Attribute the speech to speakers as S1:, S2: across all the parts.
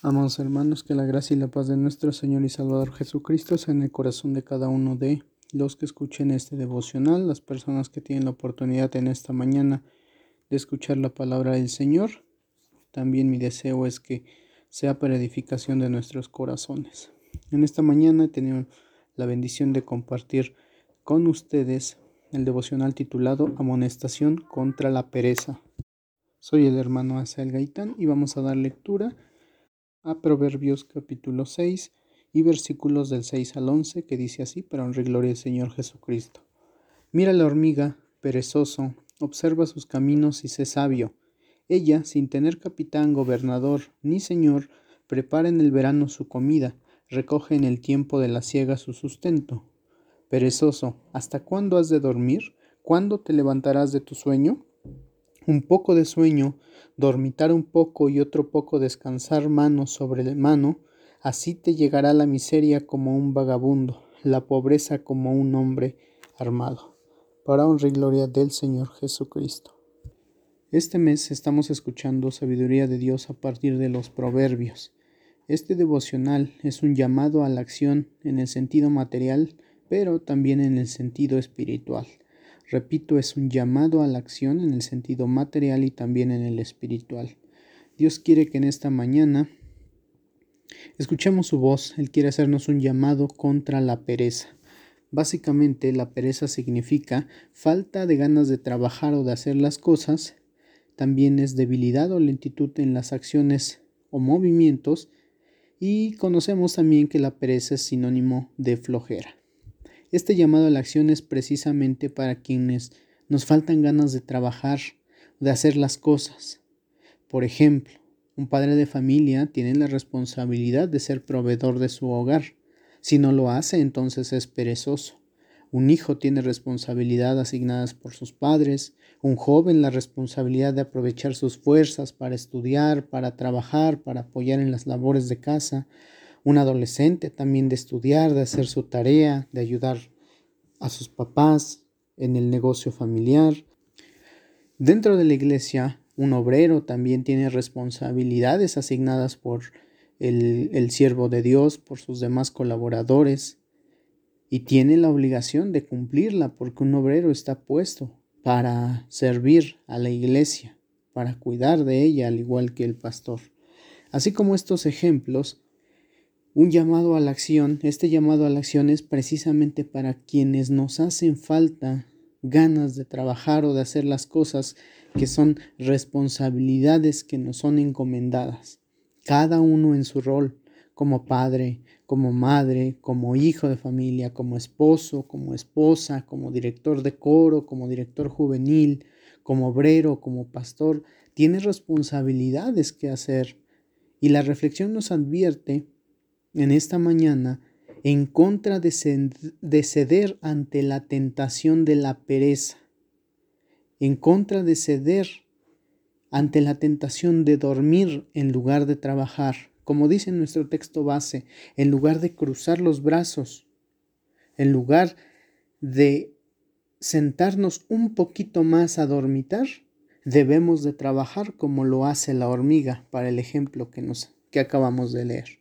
S1: Amados hermanos, que la gracia y la paz de nuestro Señor y Salvador Jesucristo sea en el corazón de cada uno de los que escuchen este devocional, las personas que tienen la oportunidad en esta mañana de escuchar la palabra del Señor. También mi deseo es que sea para edificación de nuestros corazones. En esta mañana he tenido la bendición de compartir con ustedes el devocional titulado Amonestación contra la pereza. Soy el hermano Asael Gaitán y vamos a dar lectura a Proverbios capítulo 6 y versículos del 6 al 11 que dice así para honrar y gloria al Señor Jesucristo. Mira la hormiga, perezoso, observa sus caminos y sé sabio. Ella, sin tener capitán, gobernador ni señor, prepara en el verano su comida, recoge en el tiempo de la siega su sustento. Perezoso, ¿hasta cuándo has de dormir? ¿Cuándo te levantarás de tu sueño? Un poco de sueño, dormitar un poco y otro poco descansar mano sobre mano, así te llegará la miseria como un vagabundo, la pobreza como un hombre armado. Para honra y gloria del Señor Jesucristo. Este mes estamos escuchando sabiduría de Dios a partir de los proverbios. Este devocional es un llamado a la acción en el sentido material, pero también en el sentido espiritual. Repito, es un llamado a la acción en el sentido material y también en el espiritual. Dios quiere que en esta mañana escuchemos su voz. Él quiere hacernos un llamado contra la pereza. Básicamente la pereza significa falta de ganas de trabajar o de hacer las cosas. También es debilidad o lentitud en las acciones o movimientos. Y conocemos también que la pereza es sinónimo de flojera. Este llamado a la acción es precisamente para quienes nos faltan ganas de trabajar, de hacer las cosas. Por ejemplo, un padre de familia tiene la responsabilidad de ser proveedor de su hogar. Si no lo hace, entonces es perezoso. Un hijo tiene responsabilidad asignadas por sus padres, un joven la responsabilidad de aprovechar sus fuerzas para estudiar, para trabajar, para apoyar en las labores de casa, un adolescente también de estudiar, de hacer su tarea, de ayudar a sus papás en el negocio familiar. Dentro de la iglesia, un obrero también tiene responsabilidades asignadas por el, el siervo de Dios, por sus demás colaboradores, y tiene la obligación de cumplirla porque un obrero está puesto para servir a la iglesia, para cuidar de ella, al igual que el pastor. Así como estos ejemplos, un llamado a la acción. Este llamado a la acción es precisamente para quienes nos hacen falta ganas de trabajar o de hacer las cosas que son responsabilidades que nos son encomendadas. Cada uno en su rol, como padre, como madre, como hijo de familia, como esposo, como esposa, como director de coro, como director juvenil, como obrero, como pastor, tiene responsabilidades que hacer. Y la reflexión nos advierte en esta mañana en contra de, ceder ante la tentación de la pereza, en contra de ceder ante la tentación de dormir en lugar de trabajar, como dice nuestro texto base, en lugar de cruzar los brazos, en lugar de sentarnos un poquito más a dormitar, debemos de trabajar como lo hace la hormiga, para el ejemplo que, nos, que acabamos de leer.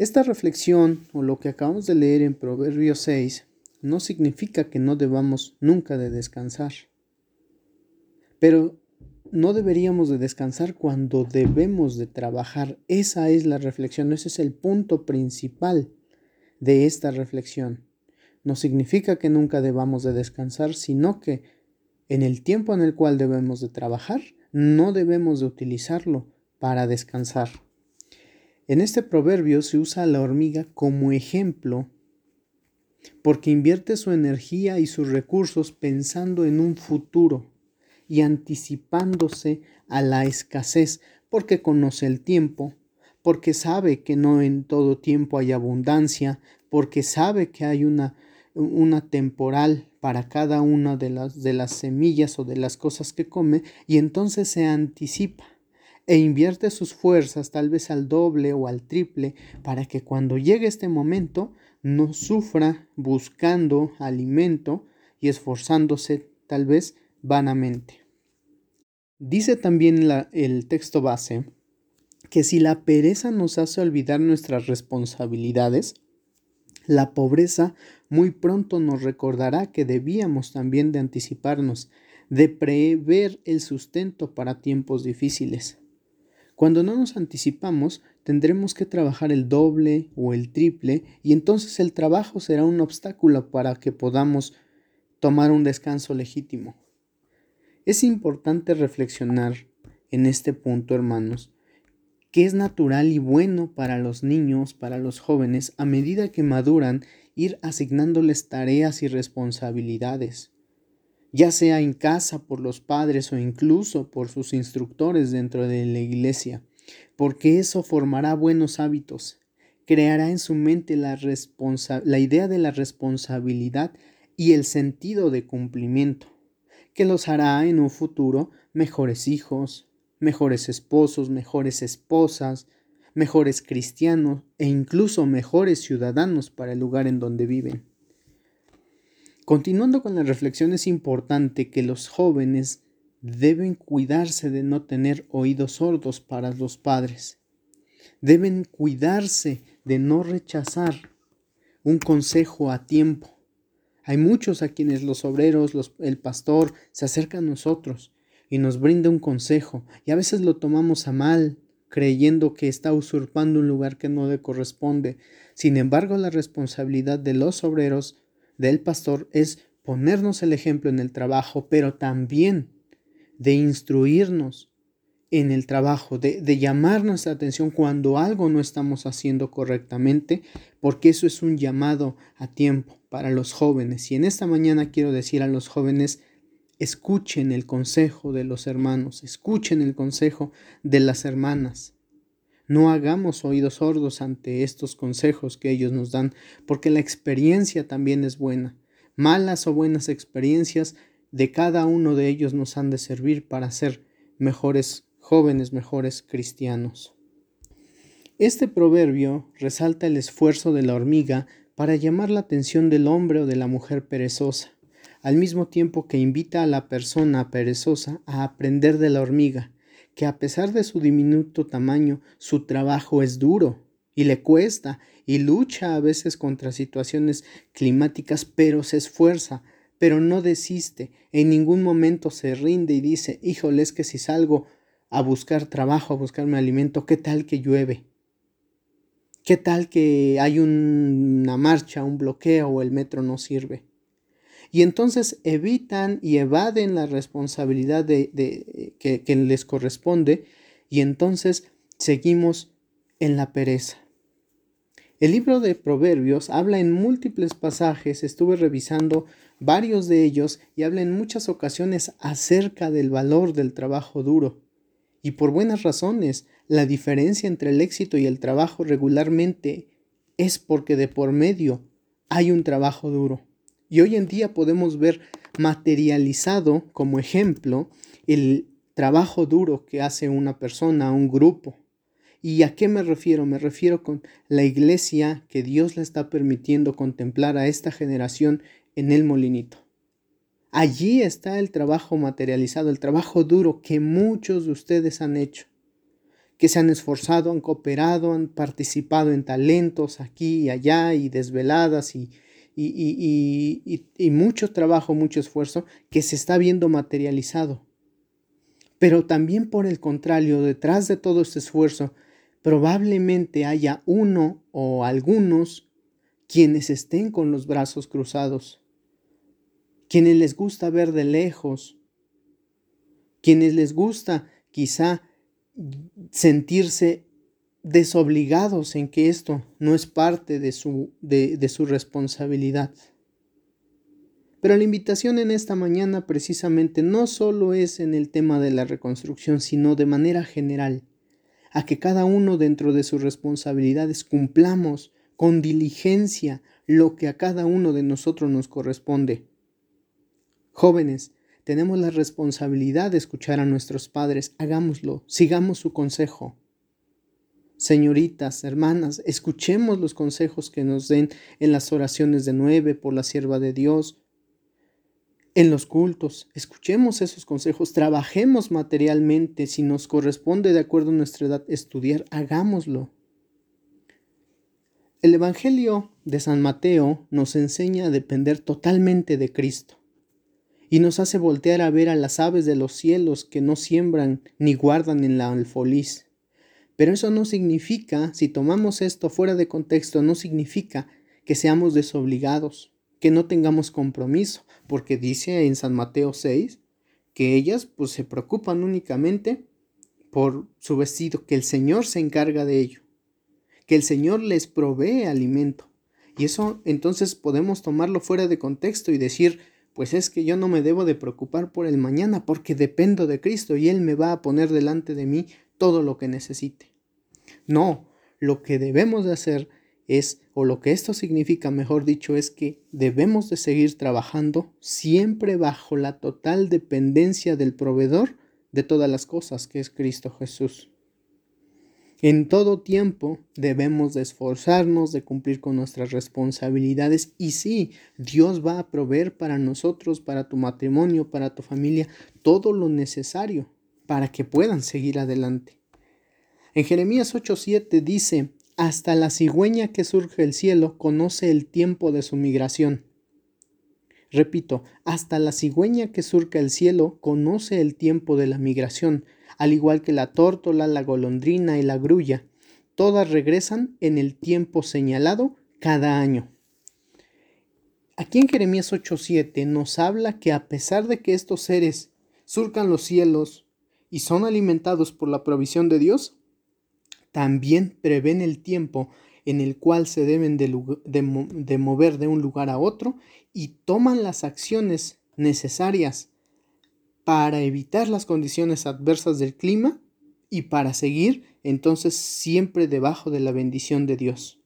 S1: Esta reflexión o lo que acabamos de leer en Proverbios 6 no significa que no debamos nunca de descansar. Pero no deberíamos de descansar cuando debemos de trabajar. Esa es la reflexión, ese es el punto principal de esta reflexión. No significa que nunca debamos de descansar, sino que en el tiempo en el cual debemos de trabajar, no debemos de utilizarlo para descansar. En este proverbio se usa a la hormiga como ejemplo porque invierte su energía y sus recursos pensando en un futuro y anticipándose a la escasez porque conoce el tiempo, porque sabe que no en todo tiempo hay abundancia, porque sabe que hay una, una temporal para cada una de las, de las semillas o de las cosas que come y entonces se anticipa e invierte sus fuerzas tal vez al doble o al triple para que cuando llegue este momento no sufra buscando alimento y esforzándose tal vez vanamente. Dice también el texto base que si la pereza nos hace olvidar nuestras responsabilidades, la pobreza muy pronto nos recordará que debíamos también de anticiparnos, de prever el sustento para tiempos difíciles. Cuando no nos anticipamos, tendremos que trabajar el doble o el triple y entonces el trabajo será un obstáculo para que podamos tomar un descanso legítimo. Es importante reflexionar en este punto, hermanos, que es natural y bueno para los niños, para los jóvenes, a medida que maduran, ir asignándoles tareas y responsabilidades, ya sea en casa por los padres o incluso por sus instructores dentro de la iglesia, porque eso formará buenos hábitos, creará en su mente la, idea de la responsabilidad y el sentido de cumplimiento, que los hará en un futuro mejores hijos, mejores esposos, mejores esposas, mejores cristianos e incluso mejores ciudadanos para el lugar en donde viven. Continuando con la reflexión, es importante que los jóvenes deben cuidarse de no tener oídos sordos para los padres. Deben cuidarse de no rechazar un consejo a tiempo. Hay muchos a quienes los obreros, el pastor, se acercan a nosotros y nos brinda un consejo y a veces lo tomamos a mal, creyendo que está usurpando un lugar que no le corresponde. Sin embargo, la responsabilidad de los obreros, del pastor, es ponernos el ejemplo en el trabajo, pero también de instruirnos en el trabajo, de, llamar nuestra atención cuando algo no estamos haciendo correctamente, porque eso es un llamado a tiempo para los jóvenes. Y en esta mañana quiero decir a los jóvenes, escuchen el consejo de los hermanos, escuchen el consejo de las hermanas. No hagamos oídos sordos ante estos consejos que ellos nos dan, porque la experiencia también es buena. Malas o buenas experiencias de cada uno de ellos nos han de servir para ser mejores jóvenes, mejores cristianos. Este proverbio resalta el esfuerzo de la hormiga para llamar la atención del hombre o de la mujer perezosa al mismo tiempo que invita a la persona perezosa a aprender de la hormiga, que a pesar de su diminuto tamaño, su trabajo es duro y le cuesta y lucha a veces contra situaciones climáticas, pero se esfuerza, pero no desiste, en ningún momento se rinde y dice, híjole, es que si salgo a buscar trabajo, a buscarme alimento, ¿qué tal que llueve? ¿Qué tal que hay una marcha, un bloqueo o el metro no sirve? Y entonces evitan y evaden la responsabilidad de, que, que les corresponde y entonces seguimos en la pereza. El libro de Proverbios habla en múltiples pasajes, estuve revisando varios de ellos y habla en muchas ocasiones acerca del valor del trabajo duro. Y por buenas razones, la diferencia entre el éxito y el trabajo regularmente es porque de por medio hay un trabajo duro. Y hoy en día podemos ver materializado como ejemplo el trabajo duro que hace una persona, un grupo. ¿Y a qué me refiero? Me refiero con la iglesia que Dios le está permitiendo contemplar a esta generación en el molinito. Allí está el trabajo materializado, el trabajo duro que muchos de ustedes han hecho, que se han esforzado, han cooperado, han participado en talentos aquí y allá y desveladas y, y, mucho trabajo, mucho esfuerzo que se está viendo materializado. Pero también por el contrario, detrás de todo este esfuerzo, probablemente haya uno o algunos quienes estén con los brazos cruzados, quienes les gusta ver de lejos, quienes les gusta quizá sentirse desobligados en que esto no es parte de su, de, su responsabilidad. Pero la invitación en esta mañana precisamente no solo es en el tema de la reconstrucción, sino de manera general, a que cada uno dentro de sus responsabilidades cumplamos con diligencia lo que a cada uno de nosotros nos corresponde. Jóvenes, tenemos la responsabilidad de escuchar a nuestros padres, hagámoslo, sigamos su consejo. Señoritas, hermanas, escuchemos los consejos que nos den en las oraciones de nueve por la sierva de Dios. en los cultos, escuchemos esos consejos, trabajemos materialmente, si nos corresponde de acuerdo a nuestra edad estudiar, hagámoslo. El Evangelio de San Mateo nos enseña a depender totalmente de Cristo y nos hace voltear a ver a las aves de los cielos que no siembran ni guardan en la alfolís. Pero eso no significa, si tomamos esto fuera de contexto, no significa que seamos desobligados, que no tengamos compromiso, porque dice en San Mateo 6 que ellas pues se preocupan únicamente por su vestido, que el Señor se encarga de ello que el Señor les provee alimento. Y eso entonces podemos tomarlo fuera de contexto y decir, pues es que yo no me debo de preocupar por el mañana porque dependo de Cristo y Él me va a poner delante de mí todo lo que necesite. No, lo que debemos de hacer es, o lo que esto significa, mejor dicho, es que debemos de seguir trabajando siempre bajo la total dependencia del proveedor de todas las cosas, que es Cristo Jesús. En todo tiempo debemos de esforzarnos de cumplir con nuestras responsabilidades y sí, Dios va a proveer para nosotros, para tu matrimonio, para tu familia, todo lo necesario para que puedan seguir adelante. En Jeremías 8:7 dice, hasta la cigüeña que surge del cielo conoce el tiempo de su migración. Repito, hasta la cigüeña que surca el cielo conoce el tiempo de la migración al igual que la tórtola, la golondrina y la grulla. Todas regresan en el tiempo señalado cada año. Aquí en Jeremías 8:7 nos habla que a pesar de que estos seres surcan los cielos y son alimentados por la provisión de Dios, también prevén el tiempo en el cual se deben de, mover de un lugar a otro y toman las acciones necesarias para evitar las condiciones adversas del clima y para seguir entonces siempre debajo de la bendición de Dios.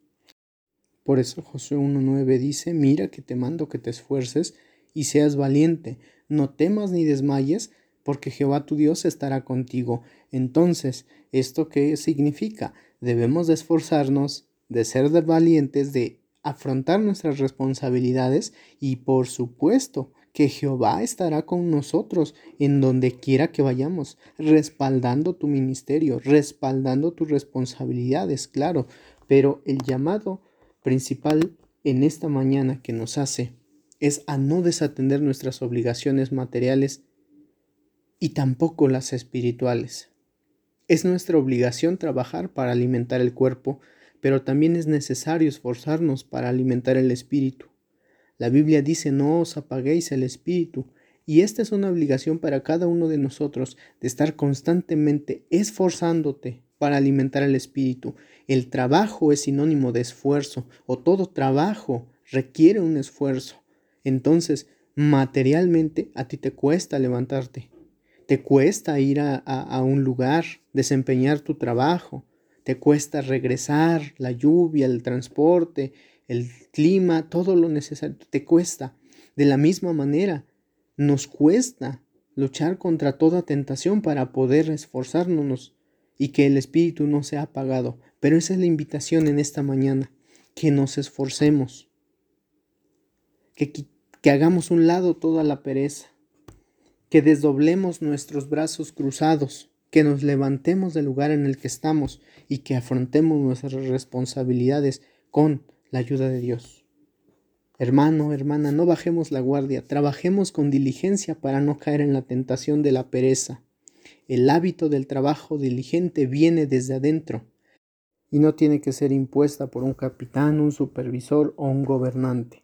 S1: Por eso Josué 1.9 dice, mira que te mando que te esfuerces y seas valiente, no temas ni desmayes, porque Jehová tu Dios estará contigo. Entonces, ¿esto qué significa? Debemos de esforzarnos, de ser valientes, de afrontar nuestras responsabilidades y por supuesto que Jehová estará con nosotros en donde quiera que vayamos, respaldando tu ministerio, respaldando tus responsabilidades, claro, pero el llamado principal en esta mañana que nos hace es a no desatender nuestras obligaciones materiales y tampoco las espirituales. Es nuestra obligación trabajar para alimentar el cuerpo, pero también es necesario esforzarnos para alimentar el espíritu. La Biblia dice, no os apaguéis el espíritu. Y esta es una obligación para cada uno de nosotros de estar constantemente esforzándote para alimentar el espíritu. El trabajo es sinónimo de esfuerzo o todo trabajo requiere un esfuerzo. Entonces, materialmente a ti te cuesta levantarte, te cuesta ir a, un lugar, desempeñar tu trabajo, te cuesta regresar, la lluvia, el transporte, el clima, todo lo necesario, te cuesta. De la misma manera, nos cuesta luchar contra toda tentación para poder esforzarnos y que el espíritu no sea apagado. Pero esa es la invitación en esta mañana, que nos esforcemos, que, que hagamos un lado toda la pereza, que desdoblemos nuestros brazos cruzados, que nos levantemos del lugar en el que estamos y que afrontemos nuestras responsabilidades con la ayuda de Dios. Hermano, hermana, no bajemos la guardia, trabajemos con diligencia para no caer en la tentación de la pereza. El hábito del trabajo diligente viene desde adentro y no tiene que ser impuesta por un capitán, un supervisor o un gobernante.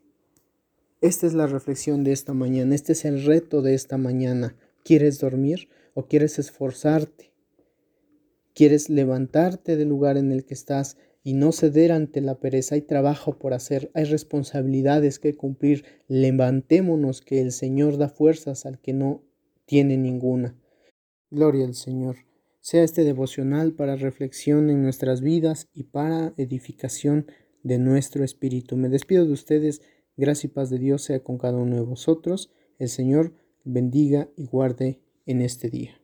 S1: Esta es la reflexión de esta mañana, este es el reto de esta mañana. ¿Quieres dormir o quieres esforzarte? ¿Quieres levantarte del lugar en el que estás y no ceder ante la pereza. Hay trabajo por hacer, hay responsabilidades que cumplir. Levantémonos que el Señor da fuerzas al que no tiene ninguna. Gloria al Señor. Sea este devocional para reflexión en nuestras vidas y para edificación de nuestro espíritu. Me despido de ustedes. Gracia y paz de Dios sea con cada uno de vosotros. El Señor bendiga y guarde en este día.